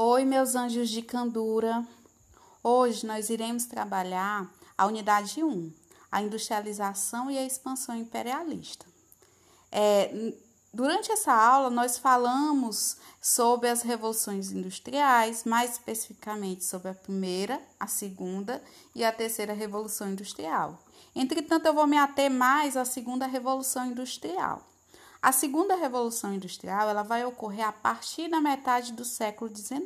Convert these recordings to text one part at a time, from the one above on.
Oi, meus anjos de candura. Hoje nós iremos trabalhar a unidade 1, a industrialização e a expansão imperialista. É, durante essa aula, nós falamos sobre as revoluções industriais, mais especificamente sobre a primeira, a segunda e a terceira revolução industrial. Entretanto, eu vou me ater mais à segunda revolução industrial. A segunda revolução industrial ela vai ocorrer a partir da metade do século XIX.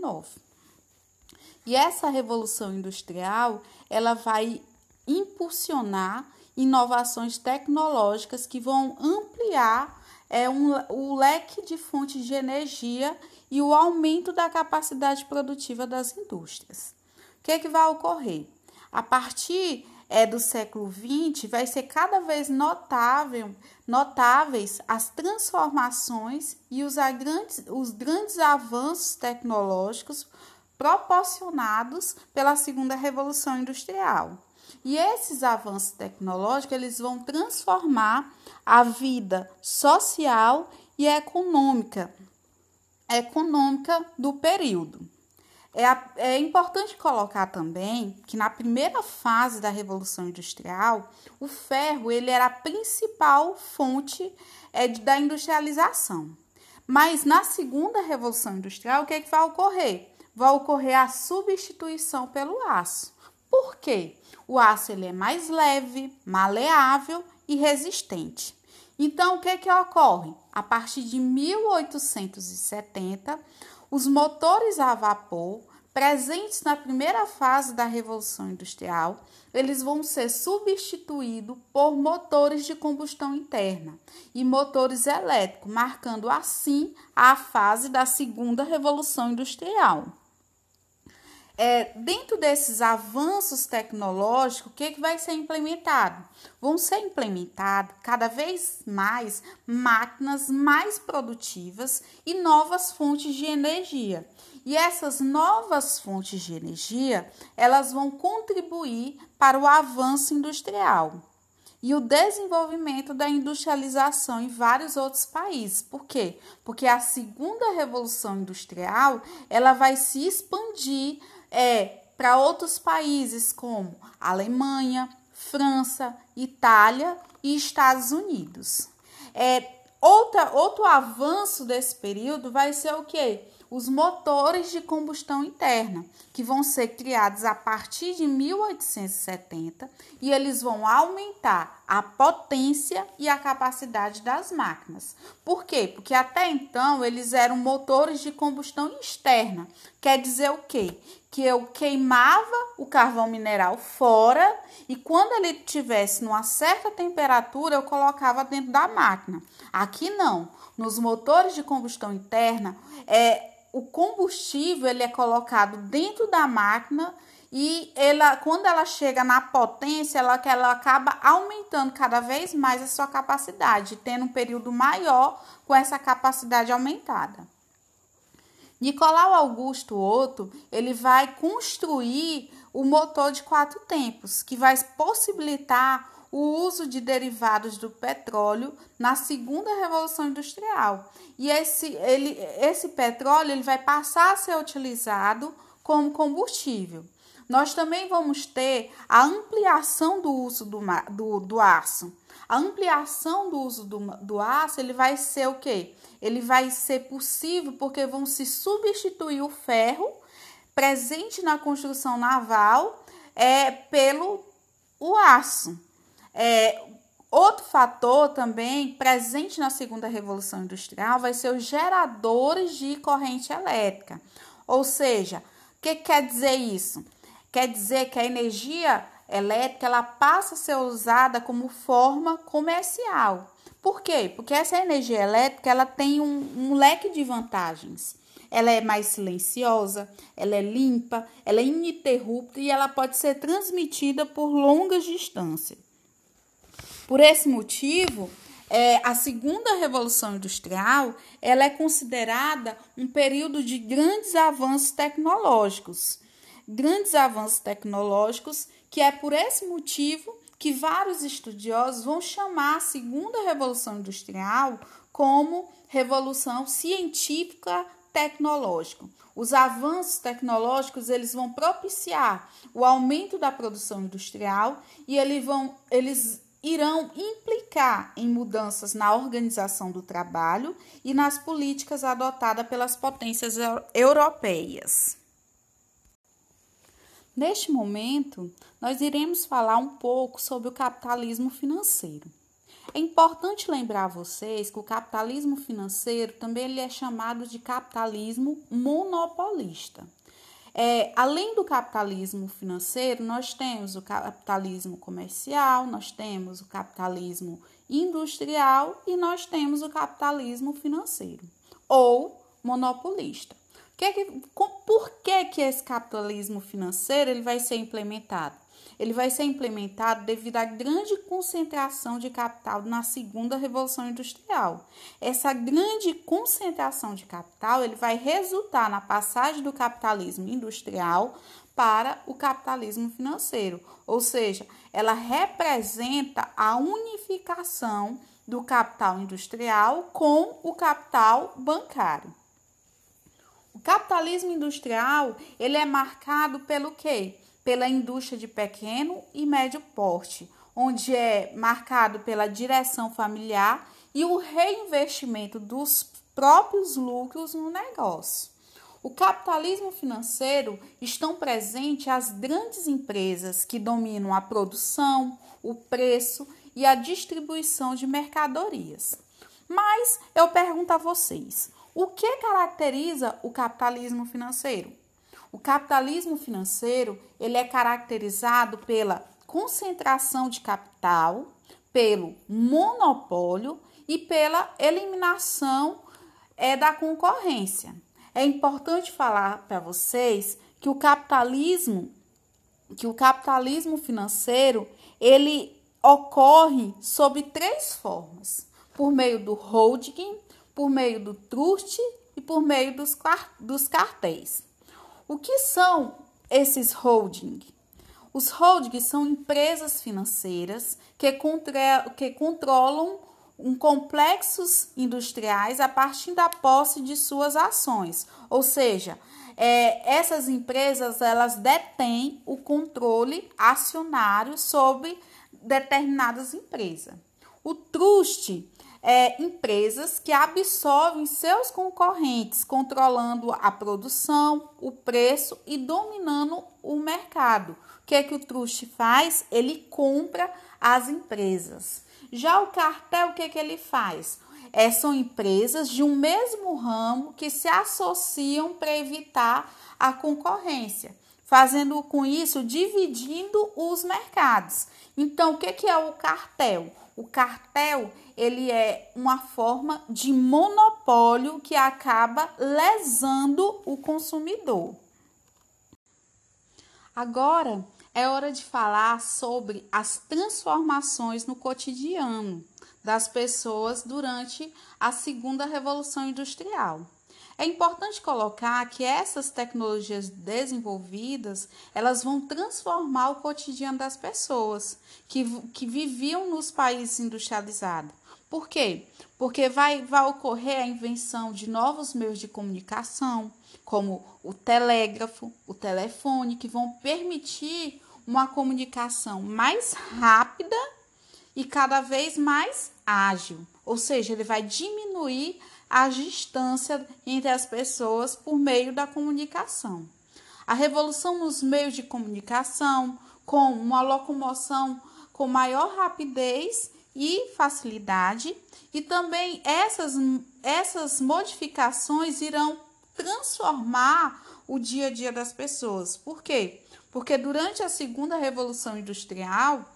E essa revolução industrial ela vai impulsionar inovações tecnológicas que vão ampliar é, um, o leque de fontes de energia e o aumento da capacidade produtiva das indústrias. O que, é que vai ocorrer? A partir é, do século XX, vai ser cada vez notável, notáveis as transformações e os grandes, os grandes avanços tecnológicos proporcionados pela segunda revolução industrial. E esses avanços tecnológicos eles vão transformar a vida social e econômica econômica do período. É, é importante colocar também que na primeira fase da Revolução Industrial, o ferro ele era a principal fonte é, da industrialização. Mas na segunda Revolução Industrial, o que, é que vai ocorrer? Vai ocorrer a substituição pelo aço. Por quê? O aço ele é mais leve, maleável e resistente. Então, o que, é que ocorre? A partir de 1870, os motores a vapor, presentes na primeira fase da Revolução Industrial, eles vão ser substituídos por motores de combustão interna e motores elétricos, marcando assim a fase da segunda Revolução Industrial é, dentro desses avanços tecnológicos, o que, que vai ser implementado? Vão ser implementados cada vez mais máquinas mais produtivas e novas fontes de energia. E essas novas fontes de energia, elas vão contribuir para o avanço industrial e o desenvolvimento da industrialização em vários outros países. Por quê? Porque a segunda revolução industrial, ela vai se expandir é para outros países como Alemanha, França, Itália e Estados Unidos. É, outra, outro avanço desse período vai ser o que? Os motores de combustão interna, que vão ser criados a partir de 1870 e eles vão aumentar a potência e a capacidade das máquinas. Por quê? Porque até então eles eram motores de combustão externa. Quer dizer o quê? que eu queimava o carvão mineral fora e quando ele tivesse numa certa temperatura eu colocava dentro da máquina. Aqui não. Nos motores de combustão interna, é o combustível ele é colocado dentro da máquina e ela, quando ela chega na potência, ela, ela acaba aumentando cada vez mais a sua capacidade, tendo um período maior com essa capacidade aumentada. Nicolau Augusto Otto, ele vai construir o motor de quatro tempos, que vai possibilitar o uso de derivados do petróleo na segunda revolução industrial. E esse, ele, esse petróleo ele vai passar a ser utilizado como combustível. Nós também vamos ter a ampliação do uso do, do, do aço. A ampliação do uso do, do aço ele vai ser o quê? Ele vai ser possível porque vão se substituir o ferro presente na construção naval é, pelo o aço. É, outro fator também presente na segunda revolução industrial vai ser os geradores de corrente elétrica. Ou seja, o que quer dizer isso? Quer dizer que a energia elétrica ela passa a ser usada como forma comercial. Por quê? Porque essa energia elétrica ela tem um, um leque de vantagens. Ela é mais silenciosa, ela é limpa, ela é ininterrupta e ela pode ser transmitida por longas distâncias. Por esse motivo, é, a segunda revolução industrial ela é considerada um período de grandes avanços tecnológicos grandes avanços tecnológicos, que é por esse motivo que vários estudiosos vão chamar a segunda revolução industrial como revolução científica tecnológico. Os avanços tecnológicos eles vão propiciar o aumento da produção industrial e eles vão, eles irão implicar em mudanças na organização do trabalho e nas políticas adotadas pelas potências europeias. Neste momento, nós iremos falar um pouco sobre o capitalismo financeiro. É importante lembrar a vocês que o capitalismo financeiro também ele é chamado de capitalismo monopolista. É, além do capitalismo financeiro, nós temos o capitalismo comercial, nós temos o capitalismo industrial e nós temos o capitalismo financeiro ou monopolista. Que que, por que, que esse capitalismo financeiro ele vai ser implementado? Ele vai ser implementado devido à grande concentração de capital na segunda revolução industrial. Essa grande concentração de capital, ele vai resultar na passagem do capitalismo industrial para o capitalismo financeiro, ou seja, ela representa a unificação do capital industrial com o capital bancário. O capitalismo industrial, ele é marcado pelo quê? Pela indústria de pequeno e médio porte, onde é marcado pela direção familiar e o reinvestimento dos próprios lucros no negócio. O capitalismo financeiro estão presentes as grandes empresas que dominam a produção, o preço e a distribuição de mercadorias. Mas eu pergunto a vocês, o que caracteriza o capitalismo financeiro? O capitalismo financeiro, ele é caracterizado pela concentração de capital, pelo monopólio e pela eliminação é, da concorrência. É importante falar para vocês que o capitalismo, que o capitalismo financeiro, ele ocorre sob três formas: por meio do holding, por meio do trust e por meio dos, dos cartéis. O que são esses holding? Os holdings são empresas financeiras que, que controlam um complexos industriais a partir da posse de suas ações, ou seja, é, essas empresas elas detêm o controle acionário sobre determinadas empresas. O trust é, empresas que absorvem seus concorrentes, controlando a produção, o preço e dominando o mercado. O que é que o trust faz? Ele compra as empresas. Já o cartel, o que, é que ele faz? É, são empresas de um mesmo ramo que se associam para evitar a concorrência, fazendo com isso dividindo os mercados. Então, o que, que é o cartel? O cartel, ele é uma forma de monopólio que acaba lesando o consumidor. Agora é hora de falar sobre as transformações no cotidiano das pessoas durante a segunda revolução industrial. É importante colocar que essas tecnologias desenvolvidas, elas vão transformar o cotidiano das pessoas que, que viviam nos países industrializados. Por quê? Porque vai, vai ocorrer a invenção de novos meios de comunicação, como o telégrafo, o telefone, que vão permitir uma comunicação mais rápida e cada vez mais ágil. Ou seja, ele vai diminuir a distância entre as pessoas por meio da comunicação. A revolução nos meios de comunicação, com uma locomoção com maior rapidez e facilidade, e também essas, essas modificações irão transformar o dia a dia das pessoas. Por quê? Porque durante a segunda revolução industrial,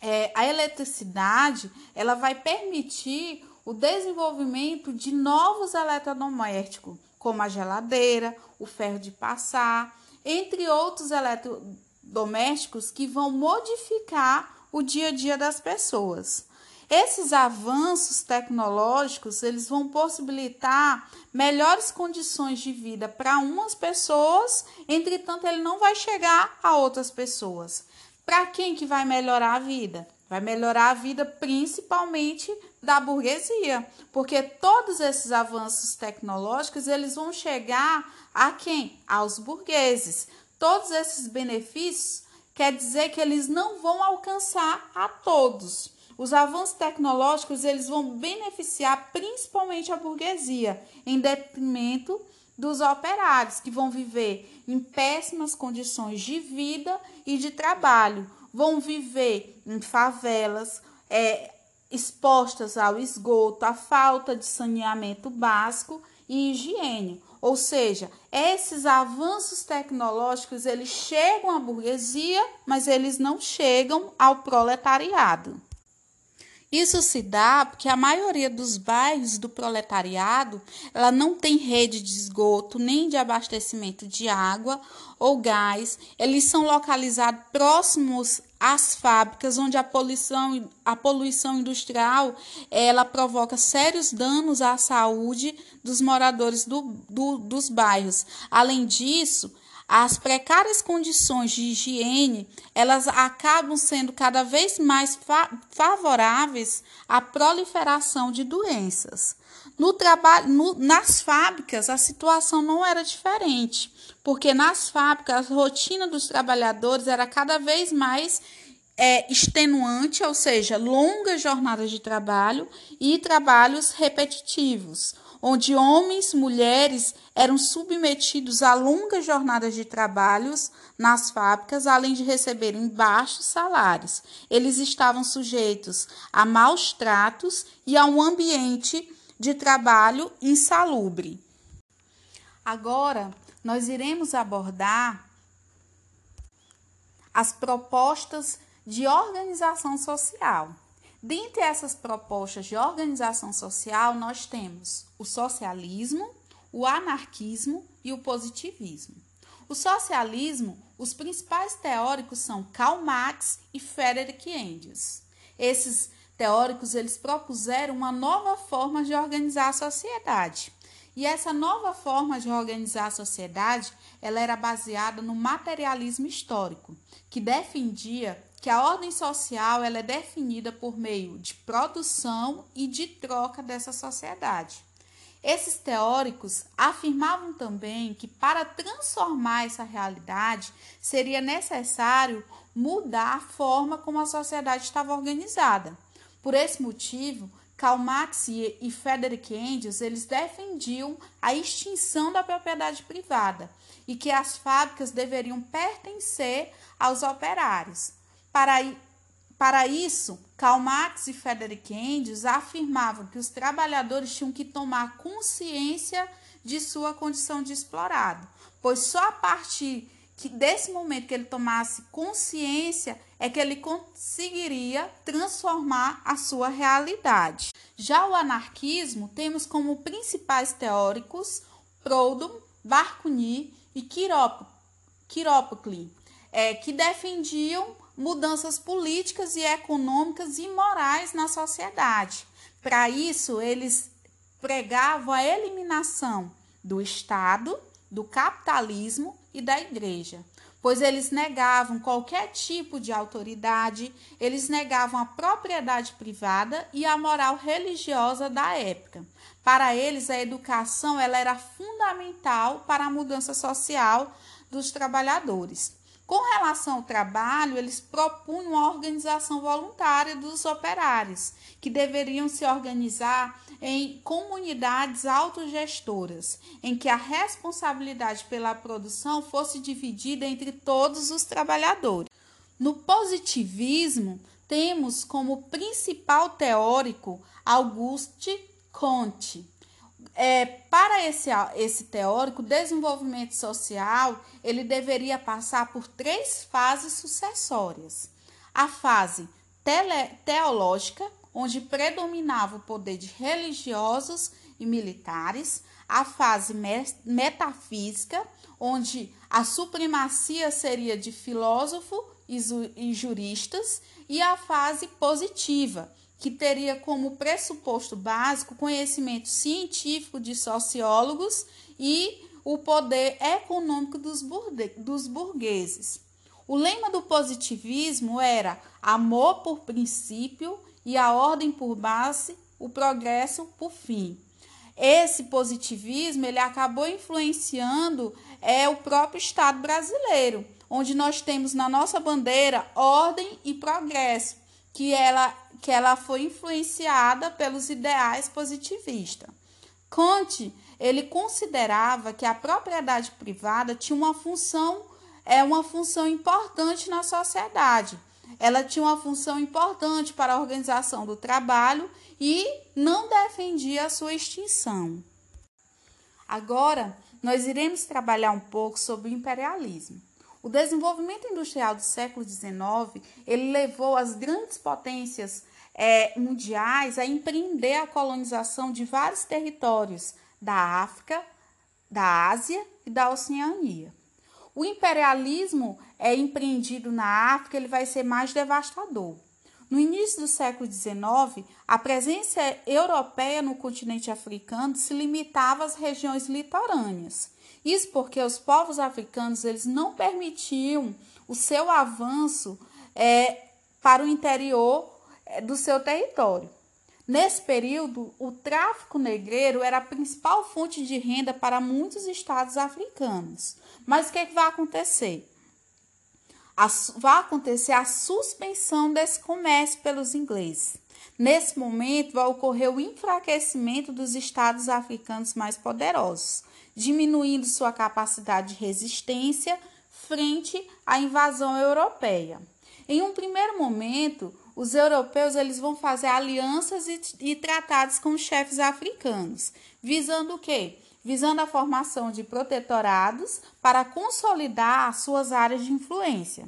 é, a eletricidade ela vai permitir o desenvolvimento de novos eletrodomésticos, como a geladeira, o ferro de passar, entre outros eletrodomésticos que vão modificar o dia a dia das pessoas. Esses avanços tecnológicos, eles vão possibilitar melhores condições de vida para umas pessoas, entretanto ele não vai chegar a outras pessoas. Para quem que vai melhorar a vida? Vai melhorar a vida principalmente da burguesia, porque todos esses avanços tecnológicos eles vão chegar a quem? Aos burgueses. Todos esses benefícios quer dizer que eles não vão alcançar a todos. Os avanços tecnológicos eles vão beneficiar principalmente a burguesia, em detrimento dos operários que vão viver em péssimas condições de vida e de trabalho, vão viver em favelas, é, expostas ao esgoto, à falta de saneamento básico e higiene. Ou seja, esses avanços tecnológicos eles chegam à burguesia, mas eles não chegam ao proletariado. Isso se dá porque a maioria dos bairros do proletariado ela não tem rede de esgoto nem de abastecimento de água ou gás. Eles são localizados próximos às fábricas, onde a poluição, a poluição industrial ela provoca sérios danos à saúde dos moradores do, do, dos bairros. Além disso, as precárias condições de higiene, elas acabam sendo cada vez mais fa favoráveis à proliferação de doenças. No trabalho, no, nas fábricas, a situação não era diferente, porque nas fábricas a rotina dos trabalhadores era cada vez mais é, extenuante, ou seja, longas jornadas de trabalho e trabalhos repetitivos onde homens, mulheres eram submetidos a longas jornadas de trabalhos nas fábricas, além de receberem baixos salários. Eles estavam sujeitos a maus tratos e a um ambiente de trabalho insalubre. Agora, nós iremos abordar as propostas de organização social. Dentre essas propostas de organização social, nós temos o socialismo, o anarquismo e o positivismo. O socialismo, os principais teóricos são Karl Marx e Friedrich Engels. Esses teóricos eles propuseram uma nova forma de organizar a sociedade. E essa nova forma de organizar a sociedade, ela era baseada no materialismo histórico, que defendia que a ordem social ela é definida por meio de produção e de troca dessa sociedade. Esses teóricos afirmavam também que para transformar essa realidade seria necessário mudar a forma como a sociedade estava organizada. Por esse motivo, Karl Marx e Frederick Engels eles defendiam a extinção da propriedade privada e que as fábricas deveriam pertencer aos operários. Para, para isso, Karl Marx e Frederick Engels afirmavam que os trabalhadores tinham que tomar consciência de sua condição de explorado, pois só a partir que desse momento que ele tomasse consciência é que ele conseguiria transformar a sua realidade. Já o anarquismo temos como principais teóricos Proudhon, Bakunin e Kropotkin, é, que defendiam mudanças políticas e econômicas e morais na sociedade. Para isso, eles pregavam a eliminação do Estado, do capitalismo e da igreja, pois eles negavam qualquer tipo de autoridade, eles negavam a propriedade privada e a moral religiosa da época. Para eles, a educação ela era fundamental para a mudança social dos trabalhadores. Com relação ao trabalho, eles propunham a organização voluntária dos operários, que deveriam se organizar em comunidades autogestoras, em que a responsabilidade pela produção fosse dividida entre todos os trabalhadores. No positivismo, temos como principal teórico Auguste Comte, é, para esse, esse teórico, desenvolvimento social ele deveria passar por três fases sucessórias. A fase tele, teológica, onde predominava o poder de religiosos e militares, a fase metafísica, onde a supremacia seria de filósofo e juristas, e a fase positiva, que teria como pressuposto básico conhecimento científico de sociólogos e o poder econômico dos, dos burgueses. O lema do positivismo era amor por princípio e a ordem por base, o progresso por fim. Esse positivismo ele acabou influenciando é o próprio Estado brasileiro, onde nós temos na nossa bandeira ordem e progresso, que ela que ela foi influenciada pelos ideais positivistas. Kant ele considerava que a propriedade privada tinha uma função é uma função importante na sociedade. Ela tinha uma função importante para a organização do trabalho e não defendia a sua extinção. Agora, nós iremos trabalhar um pouco sobre o imperialismo. O desenvolvimento industrial do século XIX ele levou as grandes potências é, mundiais a empreender a colonização de vários territórios da África, da Ásia e da Oceania. O imperialismo é empreendido na África, ele vai ser mais devastador. No início do século XIX, a presença europeia no continente africano se limitava às regiões litorâneas. Isso porque os povos africanos eles não permitiam o seu avanço é, para o interior é, do seu território. Nesse período, o tráfico negreiro era a principal fonte de renda para muitos estados africanos. Mas o que, é que vai acontecer? A, vai acontecer a suspensão desse comércio pelos ingleses. Nesse momento, vai ocorrer o enfraquecimento dos estados africanos mais poderosos, diminuindo sua capacidade de resistência frente à invasão europeia. Em um primeiro momento, os europeus eles vão fazer alianças e, e tratados com os chefes africanos, visando o quê? Visando a formação de protetorados para consolidar suas áreas de influência.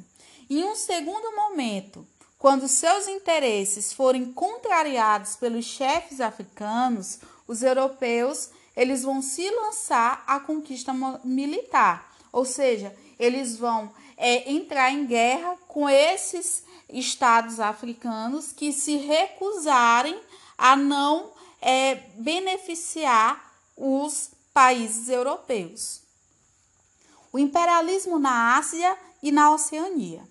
Em um segundo momento, quando seus interesses forem contrariados pelos chefes africanos, os europeus eles vão se lançar à conquista militar, ou seja, eles vão é, entrar em guerra com esses estados africanos que se recusarem a não é, beneficiar os países europeus. O imperialismo na Ásia e na Oceania.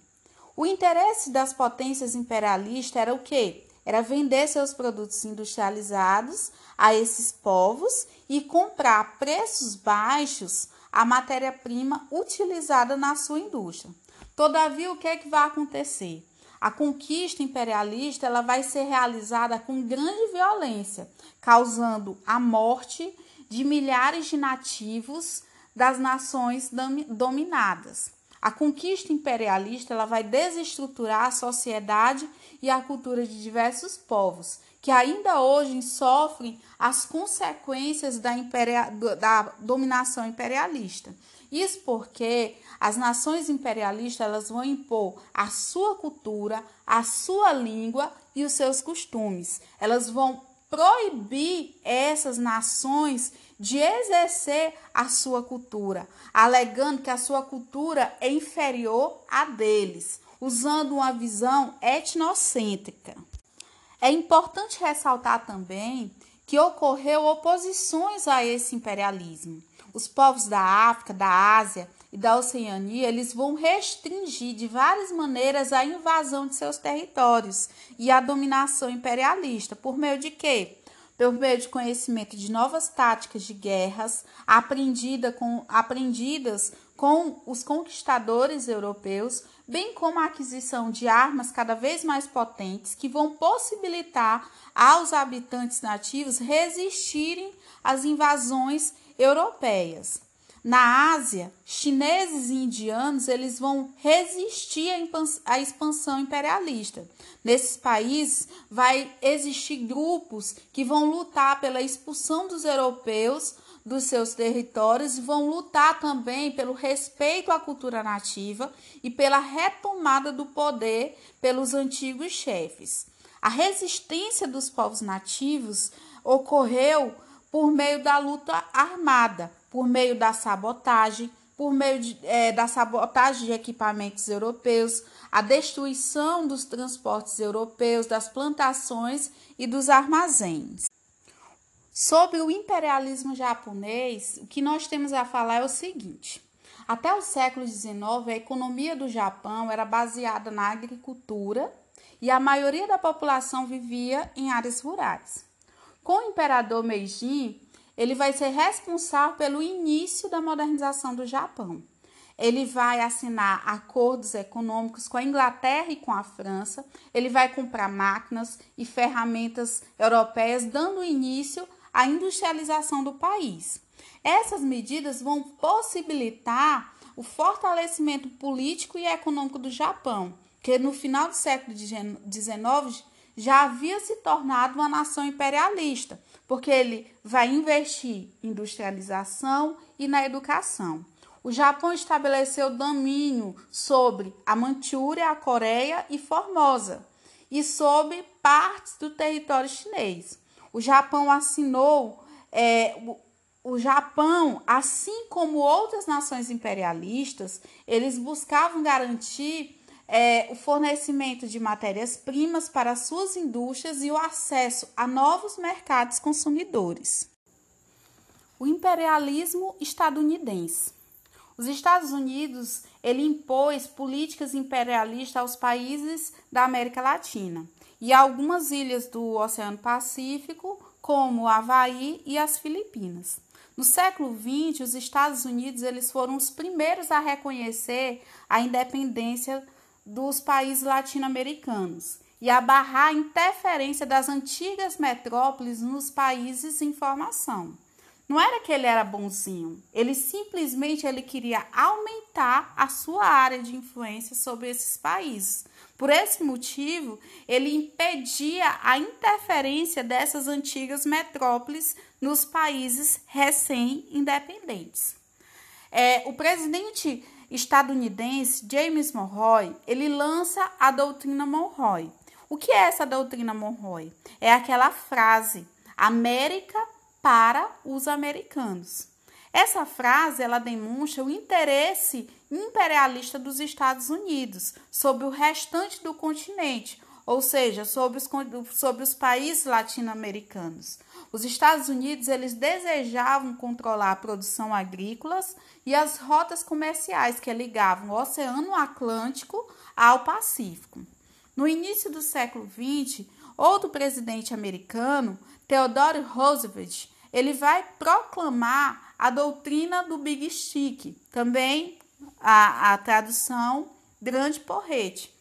O interesse das potências imperialistas era o quê? Era vender seus produtos industrializados a esses povos e comprar a preços baixos a matéria-prima utilizada na sua indústria. Todavia, o que é que vai acontecer? A conquista imperialista ela vai ser realizada com grande violência, causando a morte de milhares de nativos das nações dominadas. A conquista imperialista ela vai desestruturar a sociedade e a cultura de diversos povos, que ainda hoje sofrem as consequências da, da dominação imperialista. Isso porque as nações imperialistas elas vão impor a sua cultura, a sua língua e os seus costumes. Elas vão proibir essas nações de exercer a sua cultura, alegando que a sua cultura é inferior à deles, usando uma visão etnocêntrica. É importante ressaltar também que ocorreu oposições a esse imperialismo. Os povos da África, da Ásia e da Oceania, eles vão restringir de várias maneiras a invasão de seus territórios e a dominação imperialista. Por meio de quê? Por meio de conhecimento de novas táticas de guerras aprendida com, aprendidas com os conquistadores europeus, bem como a aquisição de armas cada vez mais potentes que vão possibilitar aos habitantes nativos resistirem às invasões europeias. Na Ásia, chineses e indianos eles vão resistir à expansão imperialista. Nesses países vai existir grupos que vão lutar pela expulsão dos europeus dos seus territórios e vão lutar também pelo respeito à cultura nativa e pela retomada do poder pelos antigos chefes. A resistência dos povos nativos ocorreu por meio da luta armada, por meio da sabotagem, por meio de, é, da sabotagem de equipamentos europeus, a destruição dos transportes europeus, das plantações e dos armazéns. Sobre o imperialismo japonês, o que nós temos a falar é o seguinte: Até o século XIX, a economia do Japão era baseada na agricultura e a maioria da população vivia em áreas rurais. Com o imperador Meiji, ele vai ser responsável pelo início da modernização do Japão. Ele vai assinar acordos econômicos com a Inglaterra e com a França. Ele vai comprar máquinas e ferramentas europeias, dando início à industrialização do país. Essas medidas vão possibilitar o fortalecimento político e econômico do Japão, que no final do século XIX já havia se tornado uma nação imperialista, porque ele vai investir em industrialização e na educação. O Japão estabeleceu domínio sobre a Manchúria, a Coreia e Formosa, e sobre partes do território chinês. O Japão assinou é, o Japão, assim como outras nações imperialistas, eles buscavam garantir é, o fornecimento de matérias-primas para suas indústrias e o acesso a novos mercados consumidores. O imperialismo estadunidense. Os Estados Unidos ele impôs políticas imperialistas aos países da América Latina e algumas ilhas do Oceano Pacífico, como Havaí e as Filipinas. No século XX, os Estados Unidos eles foram os primeiros a reconhecer a independência dos países latino-americanos e a barrar a interferência das antigas metrópoles nos países em formação. Não era que ele era bonzinho, ele simplesmente ele queria aumentar a sua área de influência sobre esses países. Por esse motivo, ele impedia a interferência dessas antigas metrópoles nos países recém-independentes. É, o presidente estadunidense James Monroe ele lança a doutrina Monroe. O que é essa doutrina Monroe? É aquela frase: América para os americanos. Essa frase ela demonstra o interesse imperialista dos Estados Unidos sobre o restante do continente, ou seja, sobre os, sobre os países latino-americanos. Os Estados Unidos eles desejavam controlar a produção agrícola e as rotas comerciais que ligavam o Oceano Atlântico ao Pacífico. No início do século XX, outro presidente americano, Theodore Roosevelt, ele vai proclamar a doutrina do Big Stick, também a, a tradução grande porrete.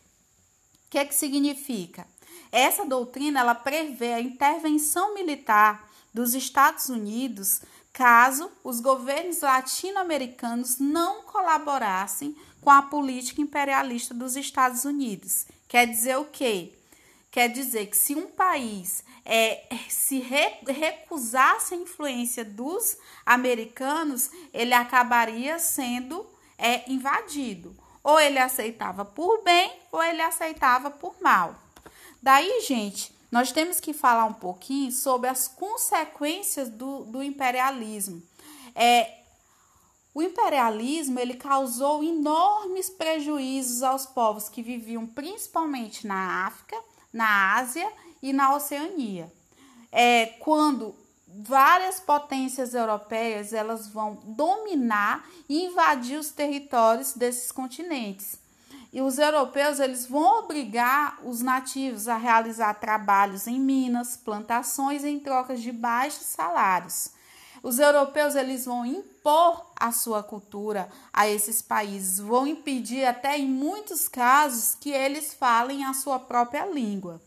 Que é que significa? Essa doutrina ela prevê a intervenção militar dos Estados Unidos caso os governos latino-americanos não colaborassem com a política imperialista dos Estados Unidos. Quer dizer o quê? Quer dizer que se um país é, se re, recusasse a influência dos americanos, ele acabaria sendo é, invadido. Ou ele aceitava por bem, ou ele aceitava por mal. Daí, gente, nós temos que falar um pouquinho sobre as consequências do, do imperialismo. É, o imperialismo ele causou enormes prejuízos aos povos que viviam principalmente na África, na Ásia e na Oceania. É, quando várias potências europeias elas vão dominar e invadir os territórios desses continentes. E os europeus eles vão obrigar os nativos a realizar trabalhos em minas, plantações em troca de baixos salários. Os europeus eles vão impor a sua cultura a esses países, vão impedir até em muitos casos que eles falem a sua própria língua.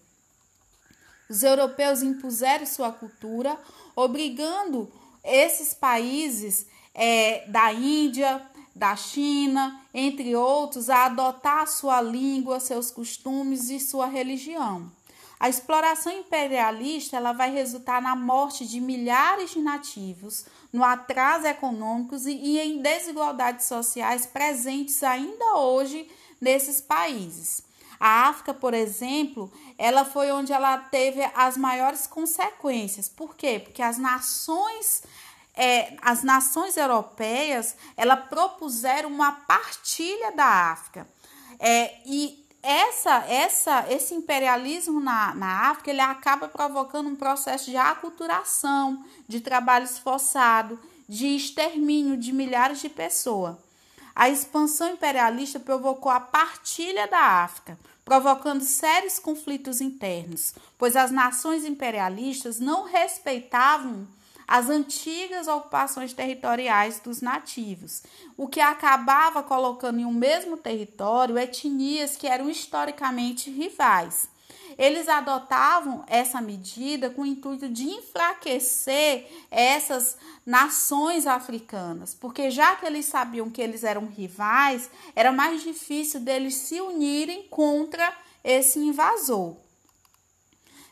Os europeus impuseram sua cultura, obrigando esses países é, da Índia, da China, entre outros, a adotar sua língua, seus costumes e sua religião. A exploração imperialista ela vai resultar na morte de milhares de nativos, no atraso econômico e em desigualdades sociais presentes ainda hoje nesses países. A África, por exemplo, ela foi onde ela teve as maiores consequências. Por quê? Porque as nações é, as nações europeias ela propuseram uma partilha da África. É, e essa, essa, esse imperialismo na, na África ele acaba provocando um processo de aculturação, de trabalho esforçado, de extermínio de milhares de pessoas. a expansão imperialista provocou a partilha da África, provocando sérios conflitos internos, pois as nações imperialistas não respeitavam as antigas ocupações territoriais dos nativos, o que acabava colocando em um mesmo território etnias que eram historicamente rivais. Eles adotavam essa medida com o intuito de enfraquecer essas nações africanas, porque já que eles sabiam que eles eram rivais, era mais difícil deles se unirem contra esse invasor.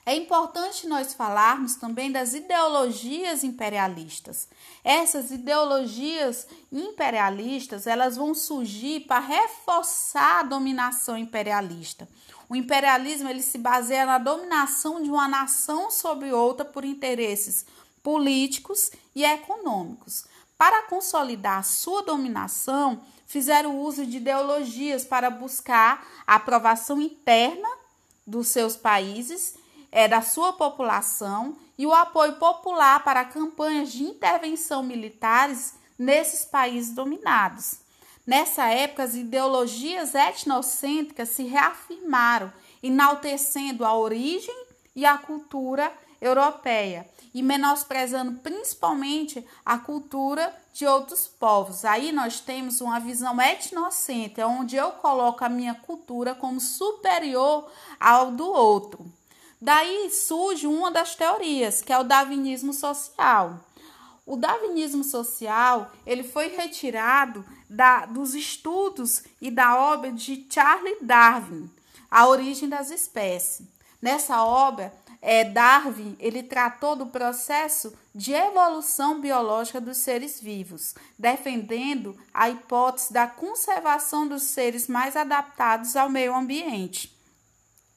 É importante nós falarmos também das ideologias imperialistas. Essas ideologias imperialistas, elas vão surgir para reforçar a dominação imperialista. O imperialismo ele se baseia na dominação de uma nação sobre outra por interesses políticos e econômicos. Para consolidar sua dominação, fizeram uso de ideologias para buscar a aprovação interna dos seus países é, da sua população e o apoio popular para campanhas de intervenção militares nesses países dominados. Nessa época, as ideologias etnocêntricas se reafirmaram, enaltecendo a origem e a cultura europeia e menosprezando principalmente a cultura de outros povos. Aí nós temos uma visão etnocêntrica, onde eu coloco a minha cultura como superior ao do outro. Daí surge uma das teorias, que é o darwinismo social. O darwinismo social ele foi retirado da, dos estudos e da obra de Charles Darwin, A Origem das Espécies. Nessa obra, é, Darwin ele tratou do processo de evolução biológica dos seres vivos, defendendo a hipótese da conservação dos seres mais adaptados ao meio ambiente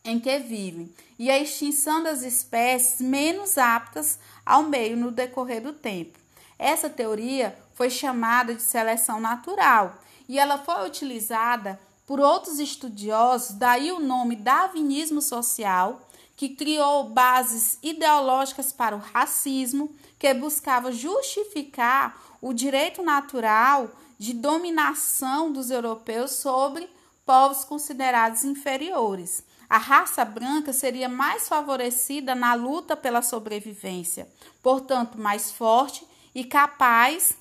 em que vivem e a extinção das espécies menos aptas ao meio no decorrer do tempo. Essa teoria foi chamada de seleção natural e ela foi utilizada por outros estudiosos, daí o nome darwinismo social, que criou bases ideológicas para o racismo, que buscava justificar o direito natural de dominação dos europeus sobre povos considerados inferiores a raça branca seria mais favorecida na luta pela sobrevivência, portanto, mais forte e capaz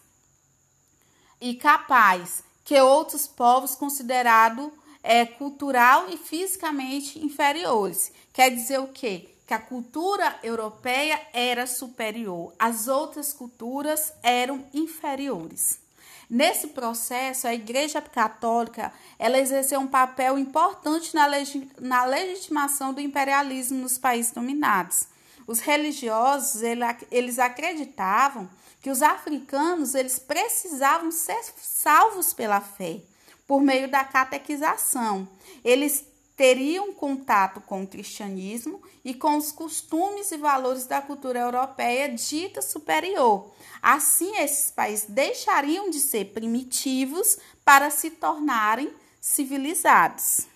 e capaz que outros povos considerados é, cultural e fisicamente inferiores. Quer dizer o quê? Que a cultura europeia era superior, as outras culturas eram inferiores. Nesse processo, a Igreja Católica ela exerceu um papel importante na, legi na legitimação do imperialismo nos países dominados. Os religiosos eles acreditavam que os africanos eles precisavam ser salvos pela fé por meio da catequização. Eles teriam contato com o cristianismo e com os costumes e valores da cultura europeia dita superior. Assim, esses países deixariam de ser primitivos para se tornarem civilizados.